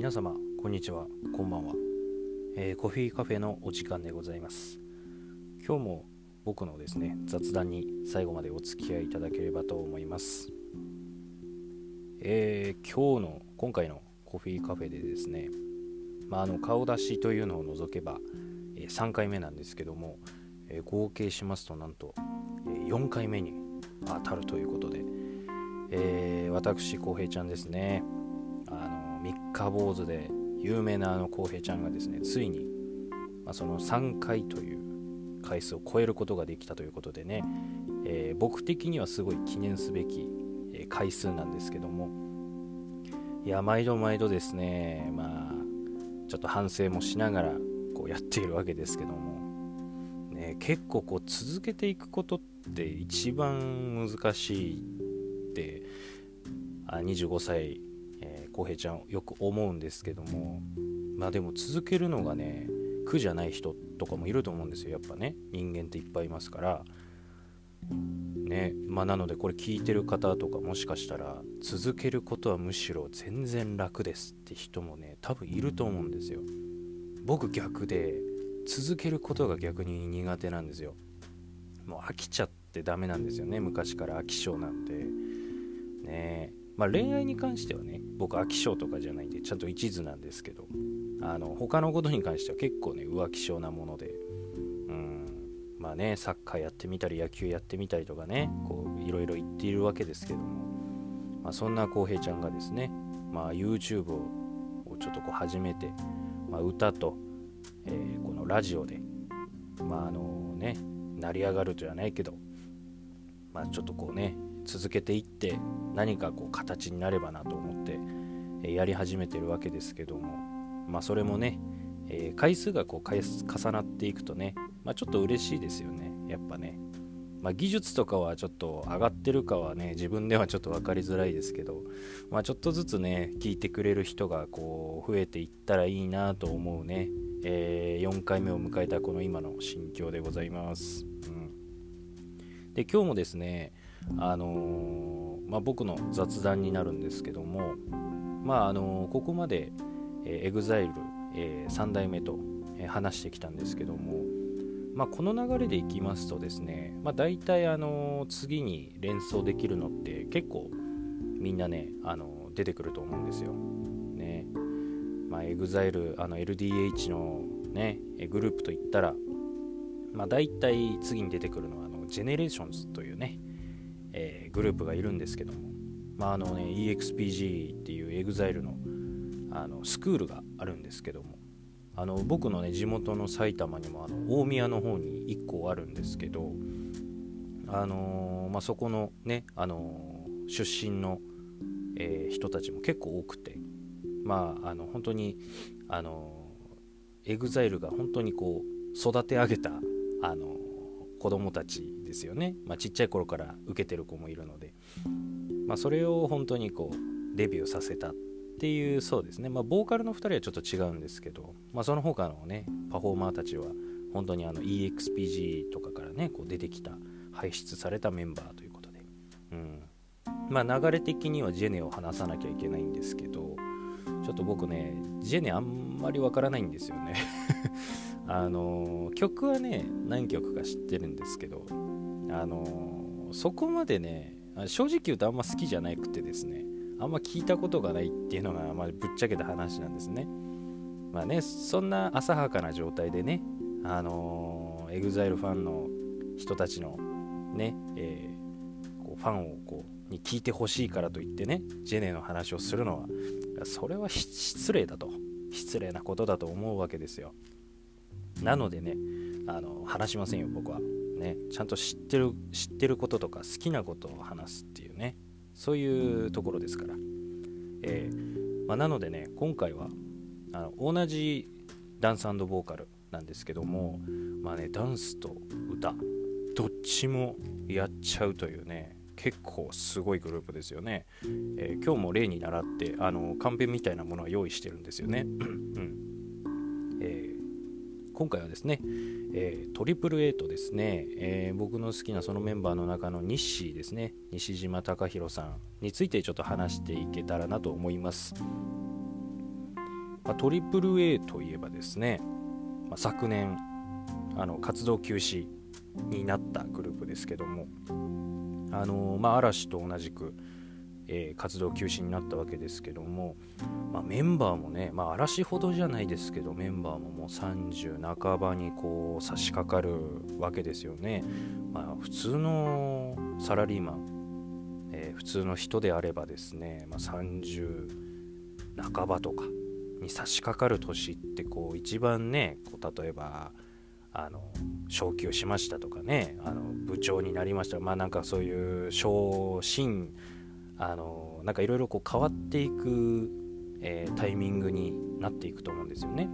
皆様こんにちは。こんばんは、えー、コーヒーカフェのお時間でございます。今日も僕のですね雑談に最後までお付き合いいただければと思います。えー、今日の今回のコーヒーカフェでですね、まあ、あの顔出しというのを除けば、えー、3回目なんですけども、え合計しますとなんと、え4回目に当たるということで、え私浩平ちゃんですね。三日坊主で有名なあの浩平ちゃんがですねついに、まあ、その3回という回数を超えることができたということでね、えー、僕的にはすごい記念すべき、回数なんですけどもいや毎度毎度ですねまあちょっと反省もしながらこうやっているわけですけども、ね、結構こう続けていくことって一番難しいってあ25歳浩平ちゃんよく思うんですけどもまあでも続けるのがね苦じゃない人とかもいると思うんですよやっぱね。人間っていっぱいいますから。ねまあなのでこれ聞いてる方とかもしかしたら続けることはむしろ全然楽ですって人もね多分いると思うんですよ。僕逆で続けることが逆に苦手なんですよ。もう飽きちゃってダメなんですよね昔から飽き性なんでね。まあ、恋愛に関してはね僕飽き性とかじゃないんでちゃんと一途なんですけどあの他のことに関しては結構ね浮気性なものでうんまあねサッカーやってみたり野球やってみたりとかねこういろいろ言っているわけですけども、まあ、そんな浩平ちゃんがですね、まあ、YouTube をちょっとこう始めて、まあ、歌と、えー、このラジオでまああのね成り上がるじゃないけどまあちょっとこうね続けていって何かこう形になればなと思って、えやり始めてるわけですけどもまあそれもね、えー、回数がこう重なっていくとね、まあ、ちょっと嬉しいですよねやっぱね、まあ、技術とかはちょっと上がってるかはね自分ではちょっと分かりづらいですけど、まあ、ちょっとずつね聞いてくれる人がこう増えていったらいいなと思うね、えー、4回目を迎えたこの今の心境でございます、うん、で今日もですねあのー、まあ、僕の雑談になるんですけども、まああのー、ここまで、えー、EXILE、えー、3代目と、えー、話してきたんですけども、まあ、この流れでいきますとですね、まあ、大体、あのー、次に連想できるのって結構みんなね、あのー、出てくると思うんですよ。ねまあ、EXILE、LDH の、ね、グループといったら、まあ、大体次に出てくるのはあの GENERATIONS というね、えー、グループがいるんですけども、まああのね、EXPG っていう EXILE のあのスクールがあるんですけどもあの僕のね地元の埼玉にもあの大宮の方に1個あるんですけど、あのー、まあ、そこのね、あのー、出身の、えー、人たちも結構多くてまああの本当にあの EXILE が本当にこう育て上げたあの子供たちですよね、まあ、ちっちゃい頃から受けてる子もいるので、まあ、それを本当にこうデビューさせたっていうそうですね、まあ、ボーカルの2人はちょっと違うんですけど、まあ、その他のねパフォーマーたちは本当にあの EXPG とかからねこう出てきた輩出されたメンバーということで、うん。まあ、流れ的にはジェネを話さなきゃいけないんですけどちょっと僕ねジェネあんまりわからないんですよね。あの曲はね何曲か知ってるんですけどあのそこまでね正直言うとあんま好きじゃなくてですねあんま聞いたことがないっていうのが、まあ、ぶっちゃけた話なんですね。まあねそんな浅はかな状態でねあの EXILE ファンの人たちのね、えー、こうファンをこうに聞いてほしいからといってねジェネの話をするのはそれは失礼だと。失礼なことだと思うわけですよ。なのでねあの話しませんよ僕は。ねちゃんと知ってる知ってることとか好きなことを話すっていうね。そういうところですから、えー、まあ、なのでね今回はあの同じダンスボーカルなんですけどもまあねダンスと歌どっちもやっちゃうというね結構すごいグループですよね、えー、今日も例に倣ってあのカンペみたいなものは用意してるんですよね、うん。今回はですね、えー、トリプルエイトですね、えー、僕の好きなそのメンバーの中の日誌ですね、西島隆弘さんについてちょっと話していけたらなと思います。まあ、AAA といえばですね、まあ、昨年あの活動休止になったグループですけども、あのまあ、嵐と同じく、え、活動休止になったわけですけども、まあ、メンバーもね、まあ、嵐ほどじゃないですけどメンバーももう30半ばにこう差し掛かるわけですよね、まあ、普通のサラリーマン、えー、普通の人であればですね、まあ、30半ばとかに差し掛かる年ってこう一番ねこう例えばあの昇給しましたとかねあの部長になりました。まあなんかそういう昇進あのなんかいろいろ変わっていく、えー、タイミングになっていくと思うんですよね。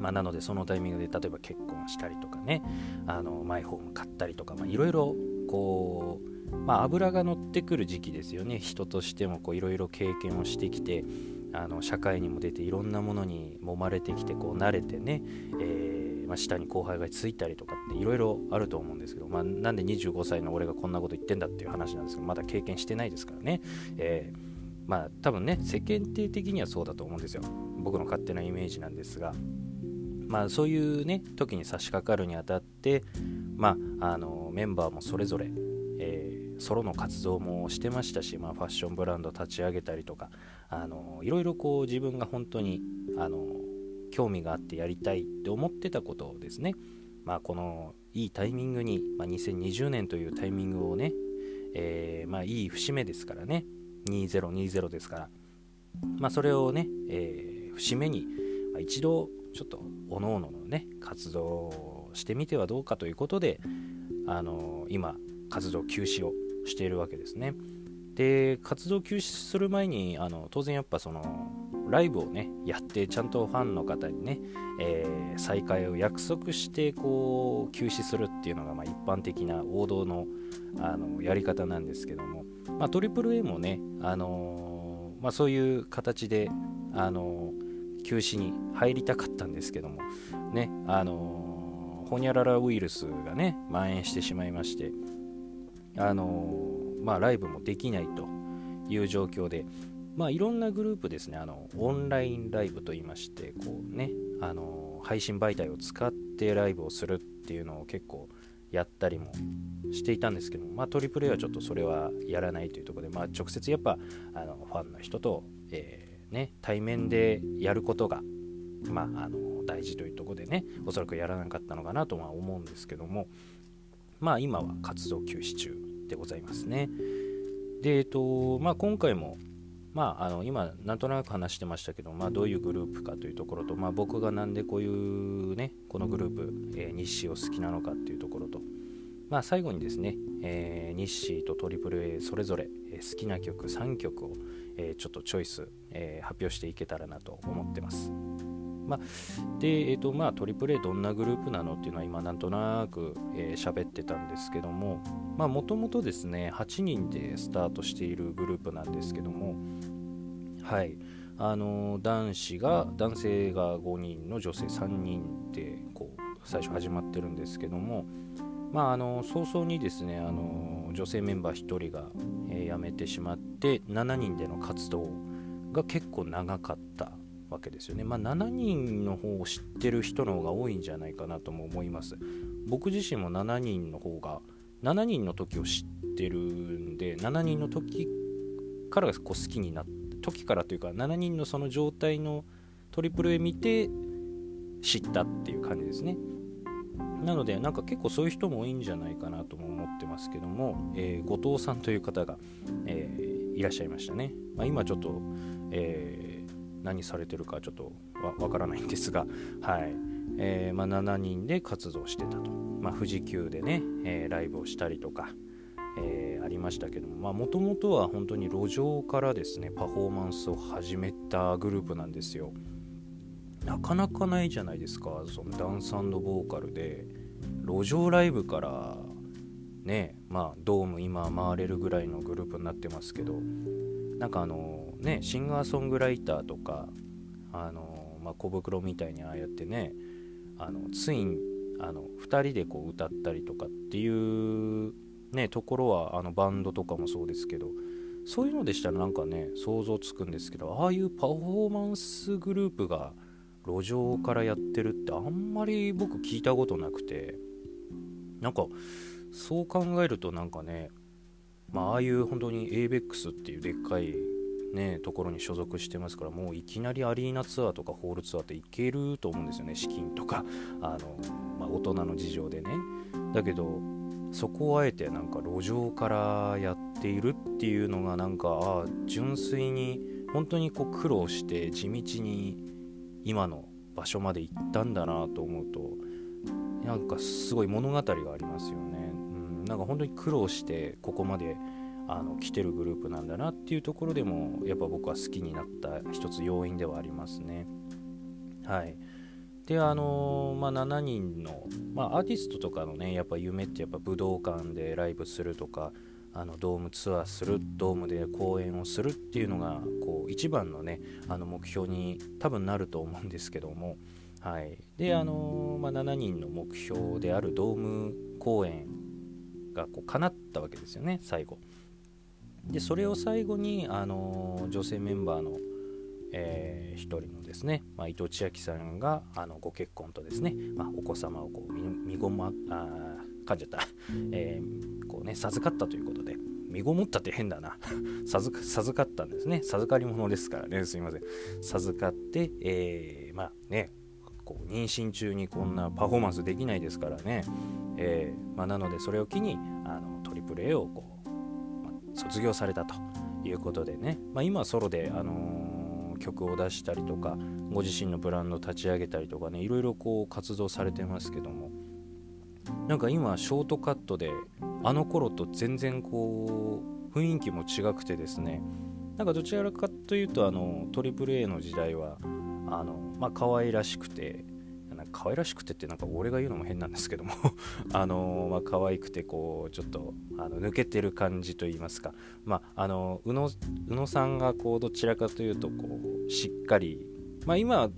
まあ、なのでそのタイミングで例えば結婚したりとかねあのマイホーム買ったりとかいろいろこう、まあ、油が乗ってくる時期ですよね人としてもいろいろ経験をしてきてあの社会にも出ていろんなものに揉まれてきてこう慣れてね、えーまあ、下に後輩がついたりとかっていろいろあると思うんですけど、まあ、なんで25歳の俺がこんなこと言ってんだっていう話なんですけどまだ経験してないですからね、えー、まあ多分ね世間体的にはそうだと思うんですよ。僕の勝手なイメージなんですが。まあそういうね時に差し掛かるにあたってまああのメンバーもそれぞれ、えー、ソロの活動もしてましたし、まあ、ファッションブランド立ち上げたりとかあのいろいろこう自分が本当にあの興味があってやりたいって思ってたことをですね、まあ、このいいタイミングに、まあ、2020年というタイミングをね、えー、まあ、いい節目ですからね。2020ですから、まあ、それをね、えー、節目に、まあ、一度ちょっとおのおののね活動をしてみてはどうかということで、あのー、今活動休止をしているわけですね。で活動休止する前にあの当然やっぱそのライブをねやってちゃんとファンの方にね、えー、再会を約束してこう休止するっていうのがまあ一般的な王道のあのやり方なんですけども、まあ、AAA もね、あのー、まあ、そういう形で、あのー、休止に入りたかったんですけどもねあのホニャララウイルスがね蔓延してしまいましてあのまあライブもできないという状況でまあ、いろんなグループですね、あのオンラインライブといいまして、こうね、あの配信媒体を使ってライブをするっていうのを結構やったりもしていたんですけども、まあ、トリプル A はちょっとそれはやらないというところで、まあ、直接やっぱあのファンの人と、えー、ね、対面でやることが、まあ、あの大事というところでね、おそらくやらなかったのかなとは思うんですけども、まあ、今は活動休止中でございますね。で、えっとまあ、今回もまあ、あの今なんとなく話してましたけど、まあ、どういうグループかというところと、まあ、僕がなんでこういうねこのグループ、えー、日誌を好きなのかっていうところと、まあ、最後にですね、えー、日誌と AAA それぞれ、好きな曲3曲を、えー、ちょっとチョイス、えー、発表していけたらなと思ってます。まあ、で、えーとまあ、トリプル A どんなグループなのっていうのは今なんとなく喋、えー、ってたんですけどももともとですね8人でスタートしているグループなんですけどもはい。あの男子が男性が5人の女性3人でこう最初始まってるんですけどもまああの早々にですねあの女性メンバー1人が、えー、辞めてしまって7人での活動が結構長かったわけですよね。まあ、7人の方を知ってる人の方が多いんじゃないかなとも思います。僕自身も7人の方が7人の時を知ってるんで7人の時からこう好きになった時からというか7人のその状態のトリプル A 見て知ったっていう感じですね。なのでなんか結構そういう人も多いんじゃないかなとも思ってますけども、えー、後藤さんという方が、えー、いらっしゃいましたね。まあ、今ちょっと、えー何されてるかちょっとわからないんですが、はい。えー、まあ、7人で活動してたと、まあ、富士急でね、えー、ライブをしたりとか、えー、ありましたけどももともとは本当に路上からですねパフォーマンスを始めたグループなんですよ。なかなかないじゃないですか。そのダンスボーカルで路上ライブからねまあドーム今回れるぐらいのグループになってますけどなんかあのねシンガーソングライターとかあの、まあ、小袋みたいにああやってねあのツインあの2人でこう歌ったりとかっていうねところはあのバンドとかもそうですけどそういうのでしたらなんかね想像つくんですけどああいうパフォーマンスグループが路上からやってるってあんまり僕聞いたことなくてなんかそう考えるとなんかねまあああいう本当に ABEX っていうでっかいねところに所属してますからもういきなりアリーナツアーとかホールツアーっていけると思うんですよね。資金とかあの、まあ、大人の事情でね。だけどそこをあえてなんか路上からやっているっていうのがなんかあ純粋に本当にこう苦労して地道に今の場所まで行ったんだなと思うとなんかすごい物語がありますよね、うん、なんか本当に苦労してここまであの来てるグループなんだなっていうところでもやっぱ僕は好きになった一つ要因ではありますね。はい。であの、まあ、7人の、まあ、アーティストとかのねやっぱ夢ってやっぱ武道館でライブするとかあのドームツアーするドームで公演をするっていうのがこう一番のねあの目標に多分なると思うんですけども、はい、であの、まあ、7人の目標であるドーム公演がこう叶ったわけですよね最後。でそれを最後にあの、女性メンバーのえー、一人のですね、まあ、伊藤千秋さんがあのご結婚とですね、まあ、お子様をこう身ごまあ噛んじゃった、えー、こうね授かったということで身ごもったって変だな。授授かったんですね。授かり物ですからね。すいません。授かって、えー、まあねこう妊娠中にこんなパフォーマンスできないですからね、えー、まあ、なのでそれを機にあのトリプル A をこう、卒業されたということでね、まあ、今ソロで、あの曲を出したりとかご自身のブランド立ち上げたりとかねいろいろこう活動されてますけども。なんか今ショートカットであの頃と全然こう雰囲気も違くてですね。なんかどちらかというとあの AAA の時代はあのまあ可愛らしくて可愛らしくてってなんか俺が言うのも変なんですけども。あのまあ可愛くてこうちょっとあの抜けてる感じと言いますか。まああの宇野宇野さんがこうどちらかというとこうしっかりまあ今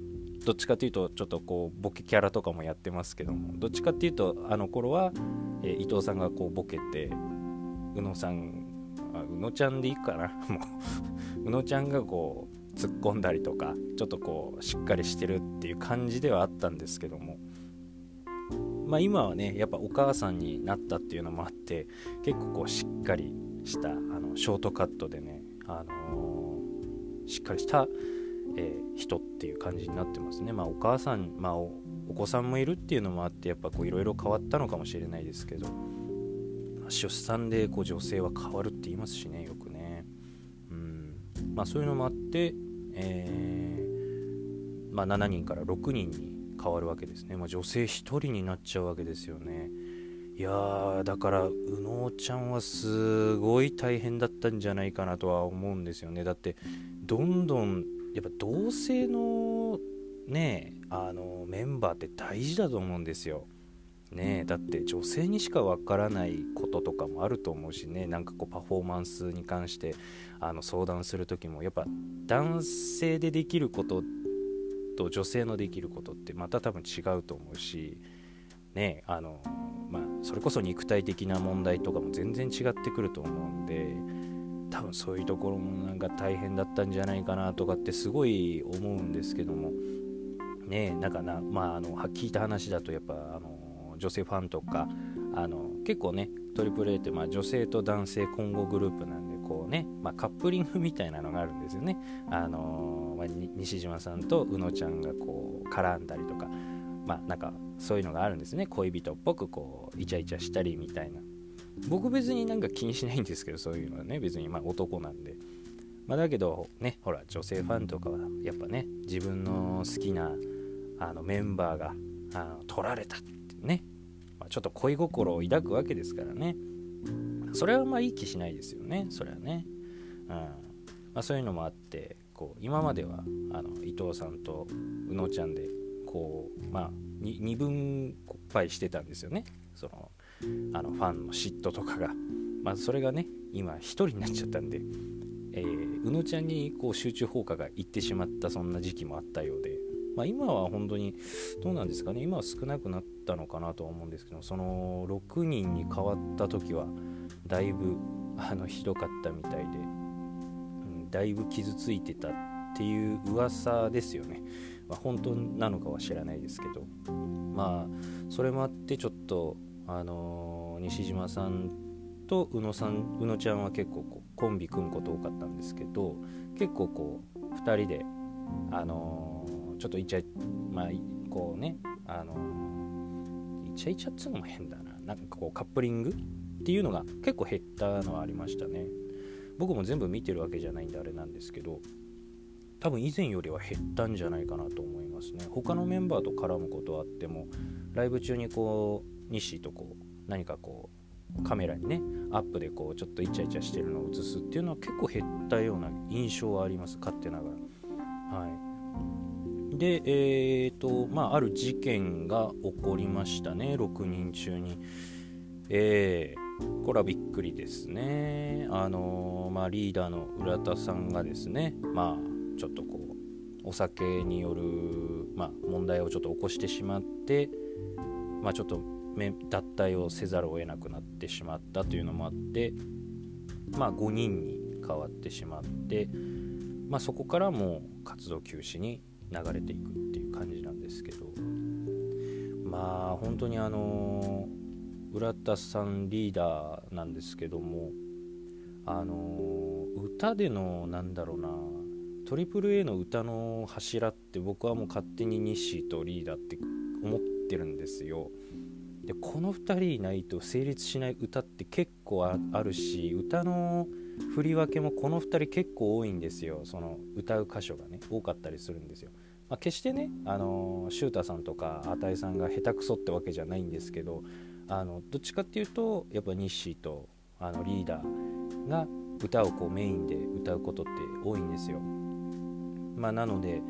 どっちかというとちょっとこうボケキャラとかもやってますけども。どっちかっていうとあの頃は、えー、伊藤さんがこうボケて宇野さんあ宇野ちゃんでいいかな。もう宇野ちゃんがこう突っ込んだりとかちょっとこうしっかりしてるっていう感じではあったんですけども。まあ今はねやっぱお母さんになったっていうのもあって結構こうしっかりしたあのショートカットでね、あのー、しっかりした、えー、人っていう感じになってますね。まあお母さんまあお子さんもいるっていうのもあってやっぱこういろいろ変わったのかもしれないですけど。出産でこう女性は変わるって言いますしねよくね。うん。まあ、そういうのもあって、えー、まあ、7人から6人に変わるわけですね、まあ、女性1人になっちゃうわけですよね。いやーだから宇野ちゃんはすごい大変だったんじゃないかなとは思うんですよね。だってどんどんやっぱ同性のねあのメンバーって大事だと思うんですよ。ねだって女性にしかわからないこととかもあると思うしねなんかこうパフォーマンスに関してあの相談する時もやっぱ男性でできることと女性のできることってまた多分違うと思うしねあのまあそれこそ肉体的な問題とかも全然違ってくると思うんで多分そういうところもなんか大変だったんじゃないかなとかってすごい思うんですけどもねなんかなまああの聞いた話だとやっぱあの女性ファンとかあの結構ねトリプル a ってまあ女性と男性混合グループなんでこうね、まあ、カップリングみたいなのがあるんですよね、あのまあ、西島さんと宇野ちゃんがこう絡んだりとかまあなんかそういうのがあるんですね。恋人っぽくこうイチャイチャしたりみたいな。僕別になんか気にしないんですけどそういうのはね。別にま男なんで。まあ、だけどねほら女性ファンとかはやっぱね自分の好きなあのメンバーがあの取られた。っね。まちょっと恋心を抱くわけですからね。それはまあいい気しないですよね。それはね、うん。まあ、そういうのもあってこう今まではあの伊藤さんと宇野ちゃんでこうまあ二分配してたんですよね。そのあのファンの嫉妬とかが。まあそれがね今1人になっちゃったんで、えー、宇野ちゃんにこう集中放火がいってしまったそんな時期もあったようで。まあ、今は本当にどうなんですかね。今は少なくなったのかなとは思うんですけどその6人に変わった時はだいぶあのひどかったみたいでうんだいぶ傷ついてたっていう噂ですよね、まあ、本当なのかは知らないですけど。まあそれもあってちょっとあのー、西島さんと宇野さん宇野ちゃんは結構こうコンビ組むこと多かったんですけど結構こう2人であのー、ちょっとイチャまあこうねあの、イチャイチャっつうのも変だな。なんかこうカップリングっていうのが結構減ったのはありましたね。僕も全部見てるわけじゃないんであれなんですけど多分以前よりは減ったんじゃないかなと思いますね。他のメンバーと絡むことはあってもライブ中にこう西とこう何かこうカメラにねアップでこうちょっとイチャイチャしてるのを映すっていうのは結構減ったような印象はあります。勝手ながら。はい。でえーとまあある事件が起こりましたね。6人中に。えー、これはびっくりですね。あのー、まあリーダーの浦田さんがですねまあちょっとこうお酒による、まあ、問題をちょっと起こしてしまって、まあ、ちょっと脱退をせざるを得なくなってしまったというのもあって、まあ、5人に変わってしまって、まあ、そこからもう活動休止に流れていくっていう感じなんですけど。まあ本当にあの浦田さんリーダーなんですけどもあの歌でのなんだろうな AAA の歌の柱って僕はもう勝手にニッシーとリーダーって思ってるんですよ。でこの2人いないと成立しない歌って結構あるし歌の振り分けもこの2人結構多いんですよ。その歌う箇所がね多かったりするんですよ、まあ、決してねあのシュータさんとかあいさんが下手くそってわけじゃないんですけどあのどっちかっていうとやっぱニッシーとあのリーダーが歌をこうメインで歌うことって多いんですよ。まあ、なので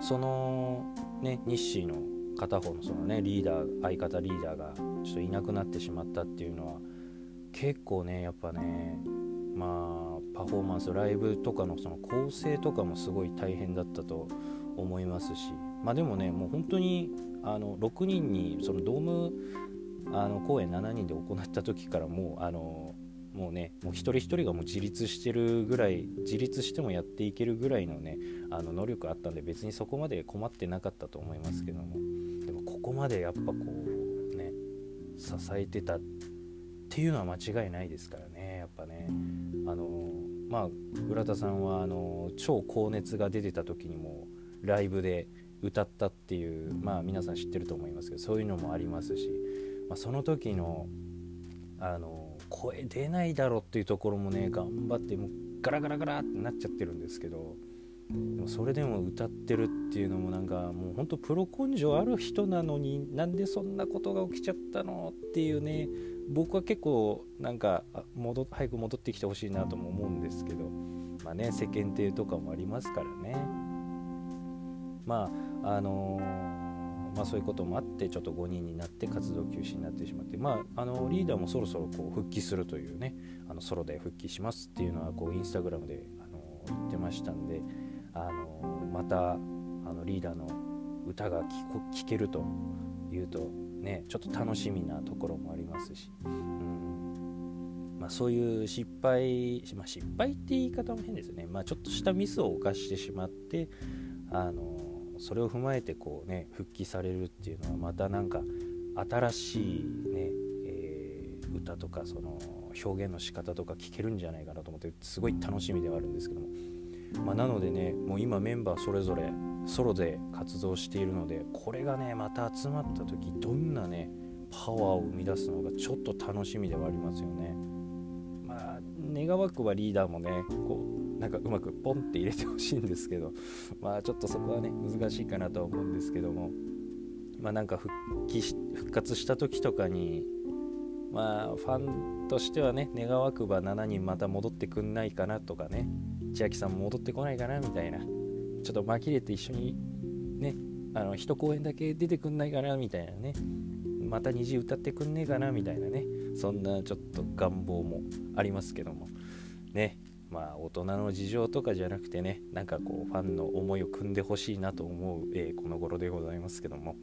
そのね日誌の片方のそのねリーダー相方リーダーがちょっといなくなってしまったっていうのは結構ねやっぱねまあパフォーマンスライブとかのその構成とかもすごい大変だったと思いますし。まあでもねもう本当にあの6人にそのドームあの公演7人で行った時からもうあのもうねもう一人一人がもう自立してるぐらい自立してもやっていけるぐらいのねあの能力あったんで別にそこまで困ってなかったと思いますけども。でもここまでやっぱこうね支えてたっていうのは間違いないですからねやっぱね。あのまあ浦田さんはあの超高熱が出てた時にもライブで歌ったっていうまあ皆さん知ってると思いますけどそういうのもありますし、まあ、その時のあの声出ないだろっていうところもね頑張ってもうガラガラガラってなっちゃってるんですけどでもそれでも歌ってるっていうのもなんかもうほんとプロ根性ある人なのになんでそんなことが起きちゃったのっていうね僕は結構なんか戻早く戻ってきてほしいなとも思うんですけど。まあね世間体とかもありますからね。まああのーまあ、そういうこともあってちょっと5人になって活動休止になってしまって、まあ、あのリーダーもそろそろこう復帰するというね。あのソロで復帰しますっていうのはこうインスタグラムであの言ってましたんで。あのまたあのリーダーの歌が聴けるというとねちょっと楽しみなところもありますし、うん。まあ、そういう失敗、まあ、失敗って言い方も変ですよね、まあ、ちょっとしたミスを犯してしまってあのそれを踏まえてこうね復帰されるっていうのはまたなんか新しいね、えー、歌とかその表現の仕方とか聞けるんじゃないかなと思ってすごい楽しみではあるんですけども、まあ、なのでねもう今メンバーそれぞれソロで活動しているのでこれがねまた集まった時どんなねパワーを生み出すのがちょっと楽しみではありますよね。まあ願わくばリーダーもねこうなんかうまくポンって入れてほしいんですけど まあちょっとそこはね難しいかなとは思うんですけどもまあなんか復帰し復活した時とかにまあファンとしてはね願わくば7人また戻ってくんないかなとかね千秋さん戻ってこないかなみたいなちょっと紛れて一緒にねあの一公演だけ出てくんないかなみたいなね。また虹歌ってくんねえかなみたいなね。そんなちょっと願望もありますけども。ね。まあ大人の事情とかじゃなくてねなんかこうファンの思いを汲んでほしいなと思う、えー、この頃でございますけども。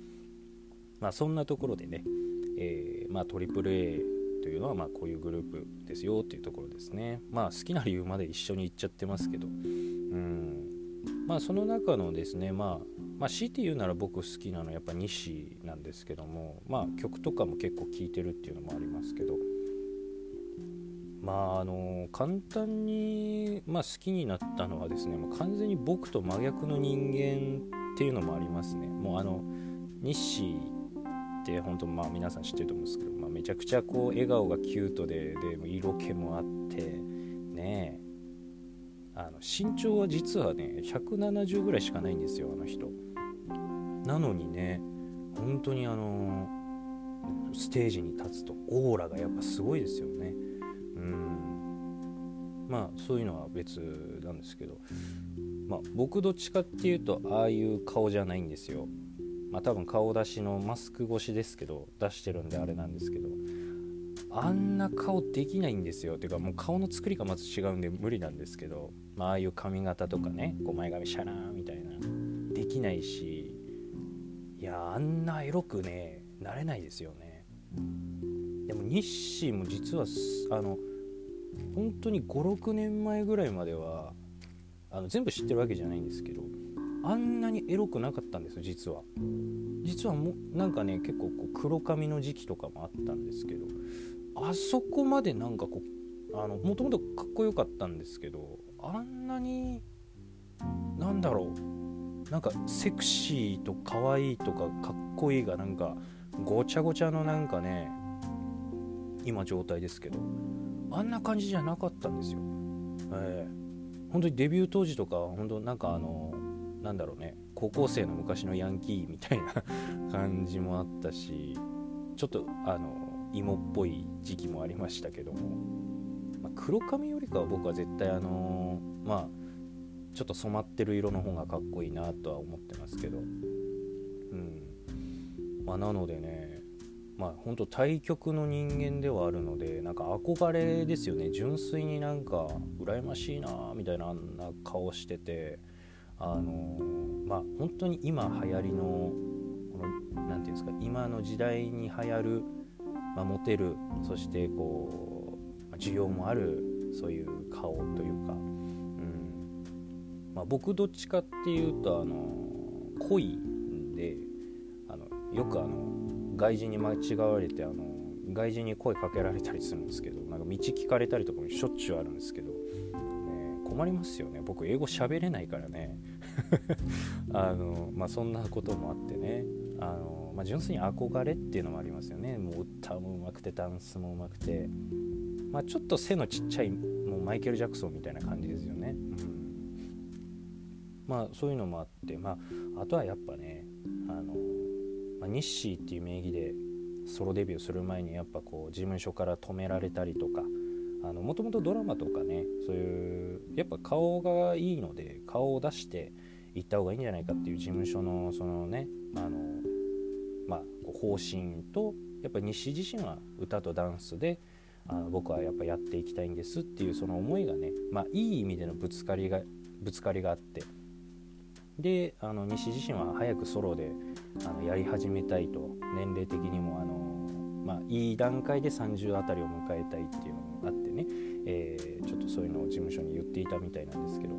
まあそんなところでね、えー、まあ AAA というのはまあこういうグループですよっていうところですね。まあ好きな理由まで一緒に言っちゃってますけど。うん。まあその中のですねまあまあ強いて言うなら僕好きなのはやっぱ西なんですけどもまあ曲とかも結構聴いてるっていうのもありますけど。まああの簡単に、まあ、好きになったのはですねもう完全に僕と真逆の人間っていうのもありますね。もうあの西って本当まあ皆さん知ってると思うんですけど、まあ、めちゃくちゃこう笑顔がキュートでで色気もあってねえ。あの身長は実はね170ぐらいしかないんですよあの人。なのにね本当にあのステージに立つとオーラがやっぱすごいですよね。うん。まあそういうのは別なんですけど。まあ僕どっちかっていうとああいう顔じゃないんですよ。まあ多分顔出しのマスク越しですけど出してるんであれなんですけどあんな顔できないんですよ。ていうかもう顔の作りがまず違うんで無理なんですけど、まああいう髪型とかねこう前髪シャラーみたいな。できないしいやあんなエロくねなれないですよね。でも日誌も実はあの本当に56年前ぐらいまではあの全部知ってるわけじゃないんですけどあんなにエロくなかったんですよ実は。実はもなんかね結構こう黒髪の時期とかもあったんですけどあそこまでなんかこうあのもともとかっこよかったんですけどあんなになんだろう。なんかセクシーと可愛いとかかっこいいがなんかごちゃごちゃのなんかね今状態ですけどあんな感じじゃなかったんですよ。えー、本当にデビュー当時とか本当なんかあのなんだろうね。高校生の昔のヤンキーみたいな感じもあったしちょっとあの芋っぽい時期もありましたけども、まあ、黒髪よりかは僕は絶対あのまあちょっと染まってる色の方がかっこいいなとは思ってますけど。うん。まあなのでねまあ本当対極の人間ではあるのでなんか憧れですよね。純粋になんか羨ましいなみたいなあんな顔してて。あのまあ本当に今流行りのこの何て言うんですか今の時代に流行る、まあ、モテるそしてこう需要もあるそういう顔というか、うん。まあ、僕どっちかっていうとあの濃いんであのよくあの外人に間違われてあの外人に声かけられたりするんですけどなんか道聞かれたりとかもしょっちゅうあるんですけど、ね、困りますよね。僕英語喋れないからね。あの、まあ、そんなこともあってね。あの、まあ、純粋に憧れっていうのもありますよね。もう歌もうまくてダンスもうまくて、まあ、ちょっと背のちっちゃいもうマイケル・ジャクソンみたいな感じですよね、うん、まあそういうのもあって、まあ、あとはやっぱねあのまあ、ニッシーっていう名義でソロデビューする前にやっぱこう事務所から止められたりとかもともとドラマとかねそういうやっぱ顔がいいので顔を出して行った方がいいんじゃないかっていう事務所のそのねあのまあ方針とやっぱり西自身は歌とダンスであ僕はやっぱやっていきたいんですっていうその思いがねまあいい意味でのぶつかりがぶつかりがあって。であの西自身は早くソロであのやり始めたいと年齢的にもあの、まあ、いい段階で30あたりを迎えたいっていうのがあってね、えー、ちょっとそういうのを事務所に言っていたみたいなんですけど。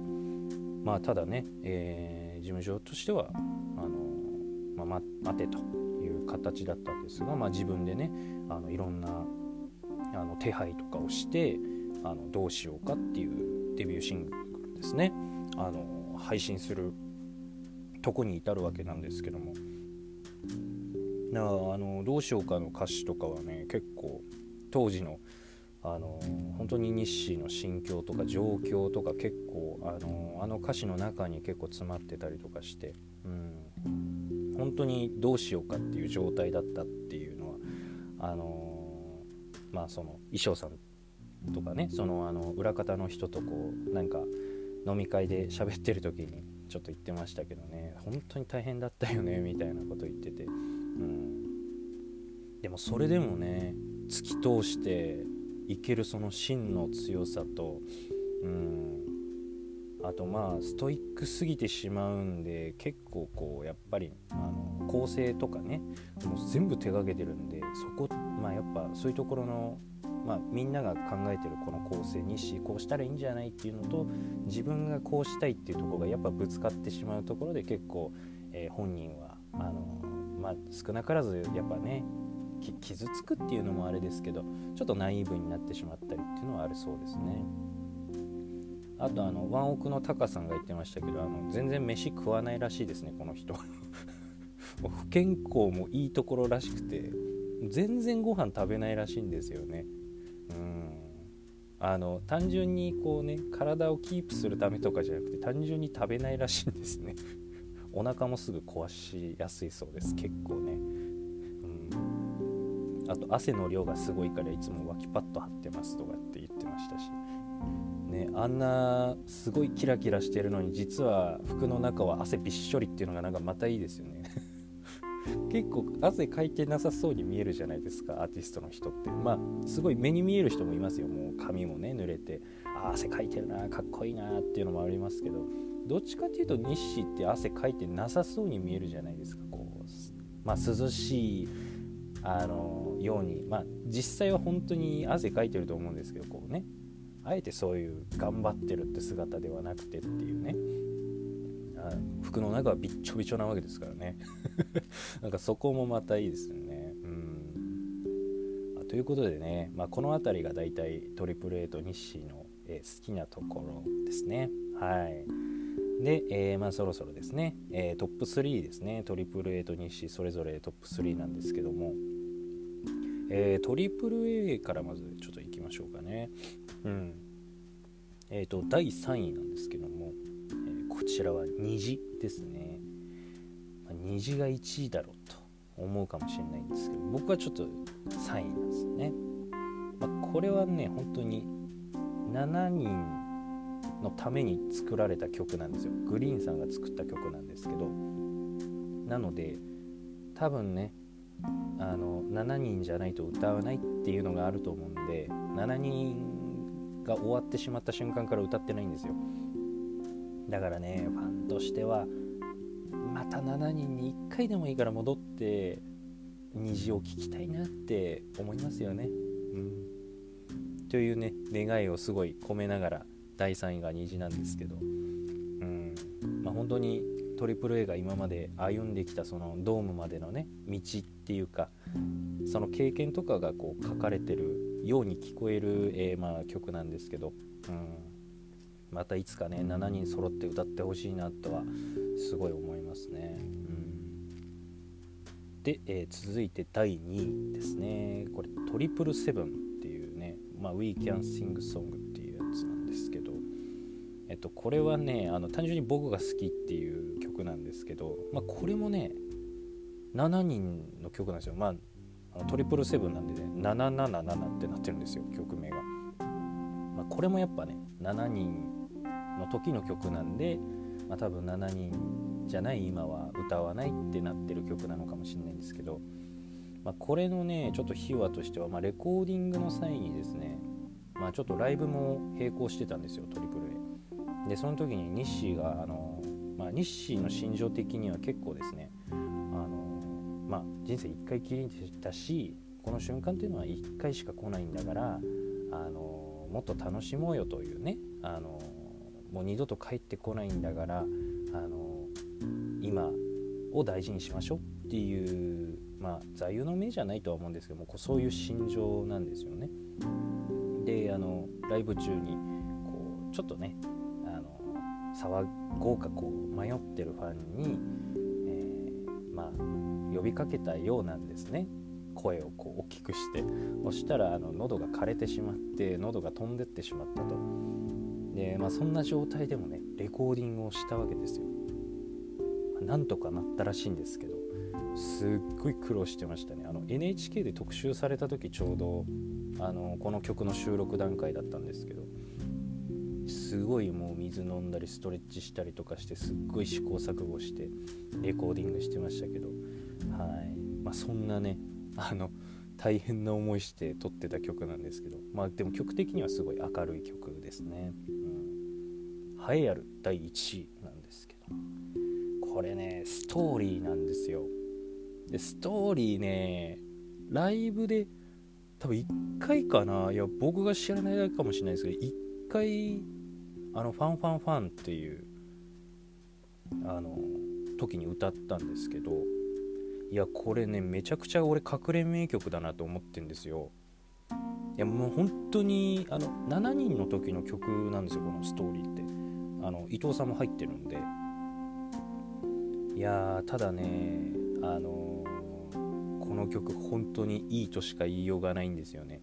まあただね、えー、事務所としてはあの、まあ、待てと。形だったんですが、まあ、自分でねあのいろんなあの手配とかをしてあのどうしようかっていうデビューシングルですね。あの配信するとこに至るわけなんですけども。なあのどうしようかの歌詞とかはね結構当時のあの本当に日誌の心境とか状況とか結構あのあの歌詞の中に結構詰まってたりとかして、うん、本当にどうしようかっていう状態だったっていうのはあのまあその衣装さんとかねそのあの裏方の人とこうなんか飲み会で喋ってる時にちょっと言ってましたけどね本当に大変だったよねみたいなこと言ってて、うん、でもそれでもね突き通していけるその芯の強さと、うん、あとまあストイックすぎてしまうんで結構こうやっぱりあの構成とかねもう全部手がけてるんでそこまあやっぱそういうところのまあ、みんなが考えてるこの構成にしこうしたらいいんじゃないっていうのと自分がこうしたいっていうところがやっぱぶつかってしまうところで結構、えー、本人はあのまあ、少なからずやっぱね傷つくっていうのもあれですけどちょっとナイーブになってしまったりっていうのはあるそうですね。あとあのワンオクのタカさんが言ってましたけどあの全然飯食わないらしいですねこの人。不健康もいいところらしくて全然ご飯食べないらしいんですよね。うん。あの単純にこうね体をキープするためとかじゃなくて単純に食べないらしいんですね。お腹もすぐ壊しやすいそうです結構ね。うん。あと汗の量がすごいからいつも脇パッド貼ってますとかって言ってましたし。ねあんなすごいキラキラしてるのに実は服の中は汗びっしょりっていうのがなんかまたいいですよね。結構汗かいてなさそうに見えるじゃないですかアーティストの人って。まあすごい目に見える人もいますよもう髪もね濡れて。あ汗かいてるなかっこいいなっていうのもありますけど。どっちかっていうと日誌って汗かいてなさそうに見えるじゃないですかこうまあ涼しいあのように。まあ実際は本当に汗かいてると思うんですけどこうね。あえてそういう頑張ってるって姿ではなくてっていうね。服の中はびっちょびちょなわけですからね。なんかそこもまたいいですよね。うん。ということでね、まあ、この辺りが大体トリプル A と日誌の、えー、好きなところですね。はい。で、えー、まあそろそろですね、えー、トップ3ですね。トリプル A と日誌それぞれトップ3なんですけども、えー、トリプル A からまずちょっといきましょうかね。うん。えっ、と第3位なんですけどもえこちらは虹ですね、まあ、虹が1位だろうと思うかもしれないんですけど僕はちょっと3位なんですね、まあ、これはね本当に7人のために作られた曲なんですよ。グリーンさんが作った曲なんですけど。なので多分ねあの7人じゃないと歌わないっていうのがあると思うんで7人が終わってしまった瞬間から歌ってないんですよ。だからねファンとしてはまた7人に1回でもいいから戻って虹を聞きたいなって思いますよね。うん、というね願いをすごい込めながら第3位が虹なんですけど、うん。まあ、本当に AAA が今まで歩んできたそのドームまでのね道っていうかその経験とかがこう書かれてるように聞こえる、えー、まあ曲なんですけど、うん、またいつかね7人揃って歌ってほしいなとはすごい思いますね。うん、で、えー、続いて第2位ですねこれトリプルセブンっていうね、まあ、We Can Sing Song っていうやつなんですけど、えっと、これはねあの単純に僕が好きっていう曲なんですけど、まあ、これもね7人の曲なんですよ。まあトリプルセブンなんでね777ってなってるんですよ曲名が。まあ、これもやっぱね7人の時の曲なんで、まあ、多分7人じゃない今は歌わないってなってる曲なのかもしれないんですけど、まあ、これのねちょっと秘話としては、まあ、レコーディングの際にですね、まあ、ちょっとライブも並行してたんですよトリプル A でその時にニッシーがあの、まあ、ニッシーの心情的には結構ですね、まあ、人生1回きりでしたしこの瞬間っていうのは1回しか来ないんだからあのもっと楽しもうよというねあのもう二度と帰ってこないんだからあの今を大事にしましょうっていうまあ座右の銘じゃないとは思うんですけどもそういう心情なんですよね。であのライブ中にこうちょっとねあの騒ごうかこう迷ってるファンに、えー、まあ呼びかけたようなんですね。声をこう大きくして。そしたらあの喉が枯れてしまって喉が飛んでってしまったと。で、まあ、そんな状態でもねレコーディングをしたわけですよ。なんとかなったらしいんですけどすっごい苦労してましたね。あの NHK で特集された時ちょうどあのこの曲の収録段階だったんですけどすごいもう水飲んだりストレッチしたりとかしてすっごい試行錯誤してレコーディングしてましたけどまあそんなねあの大変な思いして撮ってた曲なんですけどまあでも曲的にはすごい明るい曲ですね、うん、栄えある第1位なんですけどこれねストーリーなんですよ。でストーリーねライブで多分1回かないや僕が知らないだけかもしれないですけど1回あの「ファンファンファン」っていうあの時に歌ったんですけどいやこれねめちゃくちゃ俺隠れ名曲だなと思ってんですよ。いやもう本当にあの7人の時の曲なんですよこのストーリーって。あの伊藤さんも入ってるんで。いやただねあのこの曲本当にいいとしか言いようがないんですよね。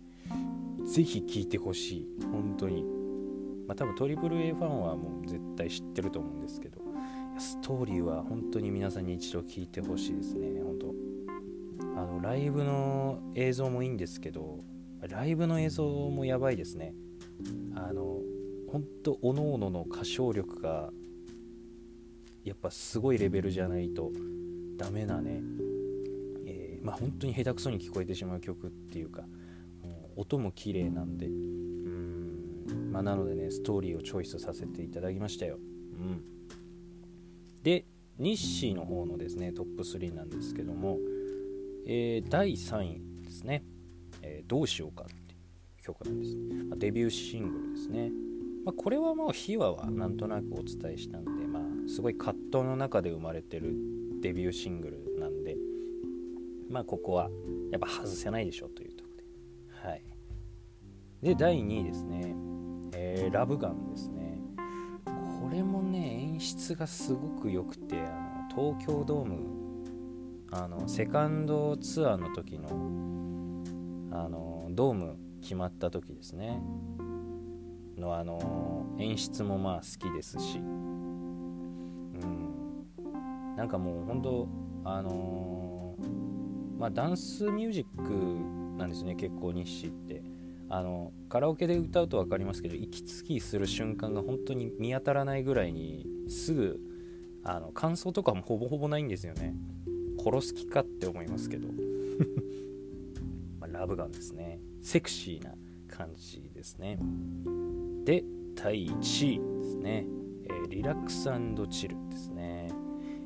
ぜひ聴いてほしい。本当に。まあ多分 AAA ファンはもう絶対知ってると思うんですけど。ストーリーは本当に皆さんに一度聴いてほしいですね。本当。あのライブの映像もいいんですけどライブの映像もやばいですね。あの本当おのおのの歌唱力がやっぱすごいレベルじゃないとダメなね、えー、まあ本当に下手くそに聞こえてしまう曲っていうかもう音も綺麗なんで。うん。まあなのでねストーリーをチョイスさせていただきましたよ。うん。で日誌の方のですねトップ3なんですけども、えー、第3位ですね、えー、どうしようかっていう曲なんです、まあ、デビューシングルですね、まあ、これはもう秘話はなんとなくお伝えしたんで、まあ、すごい葛藤の中で生まれてるデビューシングルなんでまあここはやっぱ外せないでしょというところで。はい。で第2位ですね、えー、ラブガンですね。これもね演出がすごく良くてあの東京ドームあのセカンドツアーの時のあのドーム決まった時ですね。のあの演出もまあ好きですし。うん。なんかもう本当あの、まあダンスミュージックなんですね結構日誌って。あのカラオケで歌うと分かりますけど息継ぎする瞬間が本当に見当たらないぐらいにすぐあの感想とかもほぼほぼないんですよね。殺す気かって思いますけど。まあ、ラブガンですね。セクシーな感じですね。で第1位ですね、えー、リラックスチルですね。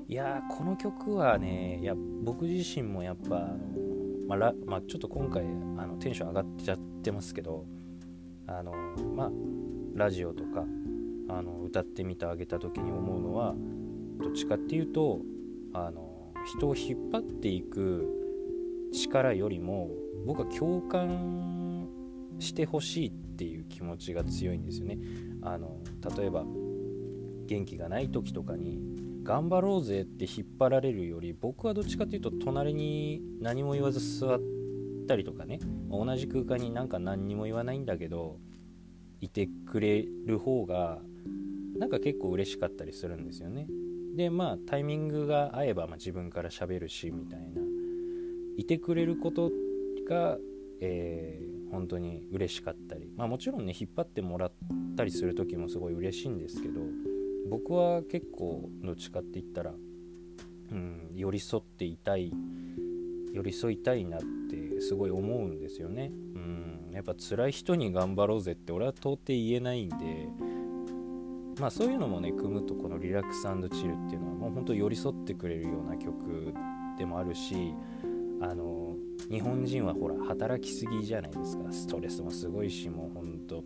いやこの曲はねいや僕自身もやっぱあの、まあまあ、ちょっと今回あのテンション上がっちゃってますけどあのまあラジオとかあの歌ってみてあげた時に思うのはどっちかっていうとあの人を引っ張っていく力よりも僕は共感してほしいっていう気持ちが強いんですよね。あの例えば元気がない時とかに頑張ろうぜって引っ張られるより僕はどっちかっていうと隣に何も言わず座ったりとかね。同じ空間になんか何にも言わないんだけどいてくれる方がなんか結構嬉しかったりするんですよね。でまあタイミングが合えば、まあ、自分から喋るしみたいな。いてくれることが、えー、本当に嬉しかったり。まあもちろんね引っ張ってもらったりする時もすごい嬉しいんですけど僕は結構どっちかって言ったら、うん、寄り添っていたい寄り添いたいなってすごい思うんですよね。うん、やっぱ辛い人に頑張ろうぜって俺は到底言えないんでまあそういうのもね組むとこのリラックスチルっていうのはもう本当寄り添ってくれるような曲でもあるしあの日本人はほら働きすぎじゃないですかストレスもすごいしもう本当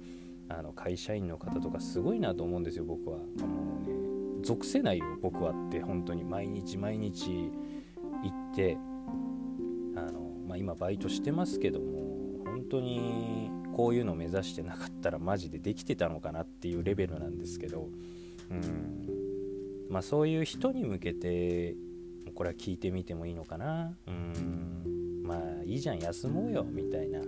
あの会社員の方とかすごいなと思うんですよ僕は。属せないよ僕はって本当に。毎日毎日行ってあの、まあ、今バイトしてますけども本当にこういうの目指してなかったらマジでできてたのかなっていうレベルなんですけどうん。まあそういう人に向けてこれは聞いてみてもいいのかな。うん。まあいいじゃん休もうよみたいな。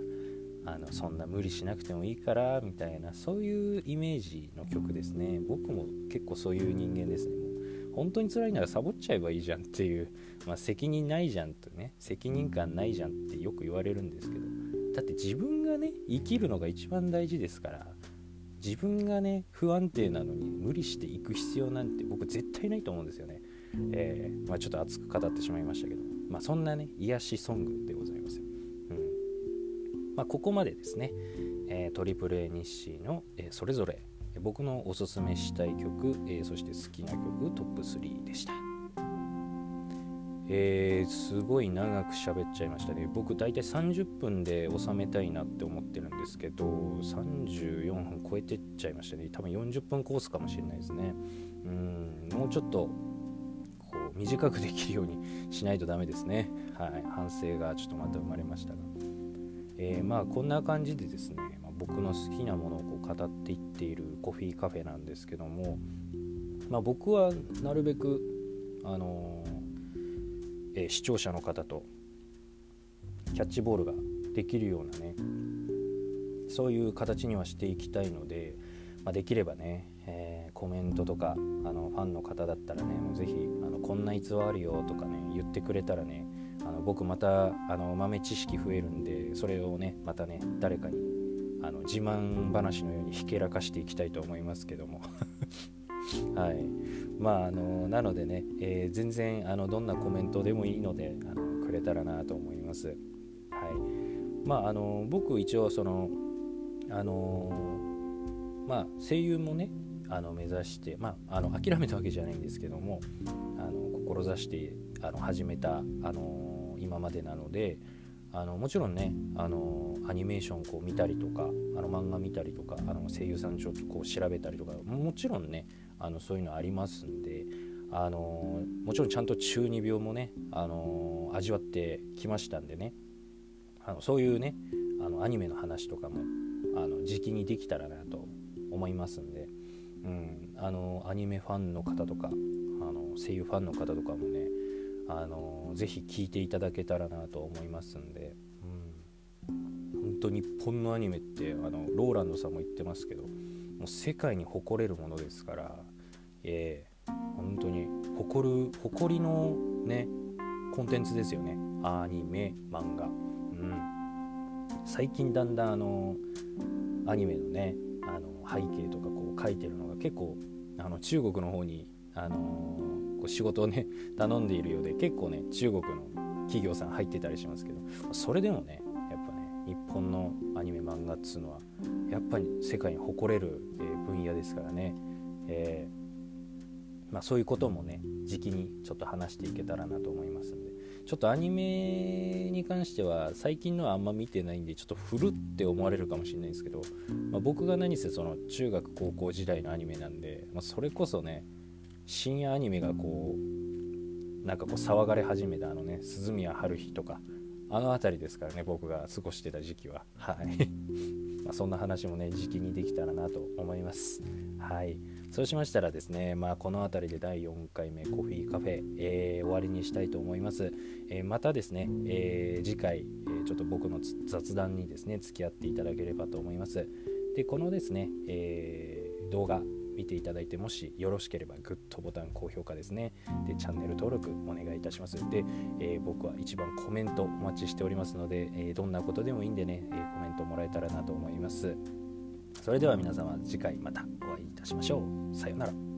あのそんな無理しなくてもいいからみたいなそういうイメージの曲ですね。僕も結構そういう人間ですね。もう本当に辛いならサボっちゃえばいいじゃんっていう、まあ、責任ないじゃんとね責任感ないじゃんってよく言われるんですけどだって自分がね生きるのが一番大事ですから自分がね不安定なのに無理していく必要なんて僕絶対ないと思うんですよね、えー、まあ、ちょっと熱く語ってしまいましたけど、まあ、そんなね癒しソングでございます。まあ、ここまでですね、えー、トリプル A 日誌の、えー、それぞれ僕のおすすめしたい曲、えー、そして好きな曲トップ3でした、えー、すごい長く喋っちゃいましたね。僕、大体30分で収めたいなって思ってるんですけど、34分超えてっちゃいましたね。多分40分コースかもしれないですね。うん、もうちょっとこう短くできるようにしないとダメですね。はい、反省がちょっとまた生まれましたが。えー、まあこんな感じでですね、まあ、僕の好きなものをこう語っていっているコフィーカフェなんですけども、まあ、僕はなるべくあのーえ視聴者の方とキャッチボールができるようなねそういう形にはしていきたいので、まあ、できればね、えー、コメントとかあのファンの方だったらねもうぜひあのこんな逸話あるよとかね言ってくれたらね僕またあの豆知識増えるんでそれをねまたね誰かにあの自慢話のようにひけらかしていきたいと思いますけども。はい。まああのなのでね、えー、全然あのどんなコメントでもいいのであのくれたらなと思います。はい。まああの僕一応そのあのまあ声優もねあの目指してまああの諦めたわけじゃないんですけどもあの志してあの始めたあの今までなのであのもちろんねあのアニメーションこう見たりとかあの漫画見たりとかあの声優さんちょっとこう調べたりとかもちろんねあのそういうのありますんであのもちろんちゃんと中二病もねあの味わってきましたんでねあのそういうねあのアニメの話とかもあの時期にできたらなと思いますんで、うん、あのアニメファンの方とかあの声優ファンの方とかもねあのぜひ聞いていただけたらなと思いますんで、うん、本当日本のアニメってあのローランドさんも言ってますけどもう世界に誇れるものですから、えー、本当に誇る誇りのねコンテンツですよね。アニメ漫画。うん。最近だんだんあのアニメのねあの背景とかこう書いてるのが結構あの中国の方にあのこう仕事をね 頼んでいるようで結構ね中国の企業さん入ってたりしますけどそれでもねやっぱね日本のアニメ漫画っつうのはやっぱり世界に誇れる、え分野ですからね、えー、まあ、そういうこともね時期にちょっと話していけたらなと思いますんで。ちょっとアニメに関しては最近のはあんま見てないんでちょっと古って思われるかもしれないんですけど、まあ、僕が何せその中学高校時代のアニメなんで、まあ、それこそね深夜アニメがこうなんかこう騒がれ始めたあのね鈴宮春日とかあの辺りですからね僕が過ごしてた時期は。はい。まそんな話もね時期にできたらなと思います。はい。そうしましたらですねまあこの辺りで第4回目コーヒーカフェ、えー、終わりにしたいと思います、えー、またですね、えー、次回、えちょっと僕の雑談にですね付き合っていただければと思います。でこのですね、え動画見ていただいてもしよろしければグッドボタン高評価ですね。でチャンネル登録お願いいたします。で、えー、僕は一番コメントお待ちしておりますので、えー、どんなことでもいいんでね、えー、コメントもらえたらなと思います。それでは皆様次回またお会いいたしましょう。さようなら。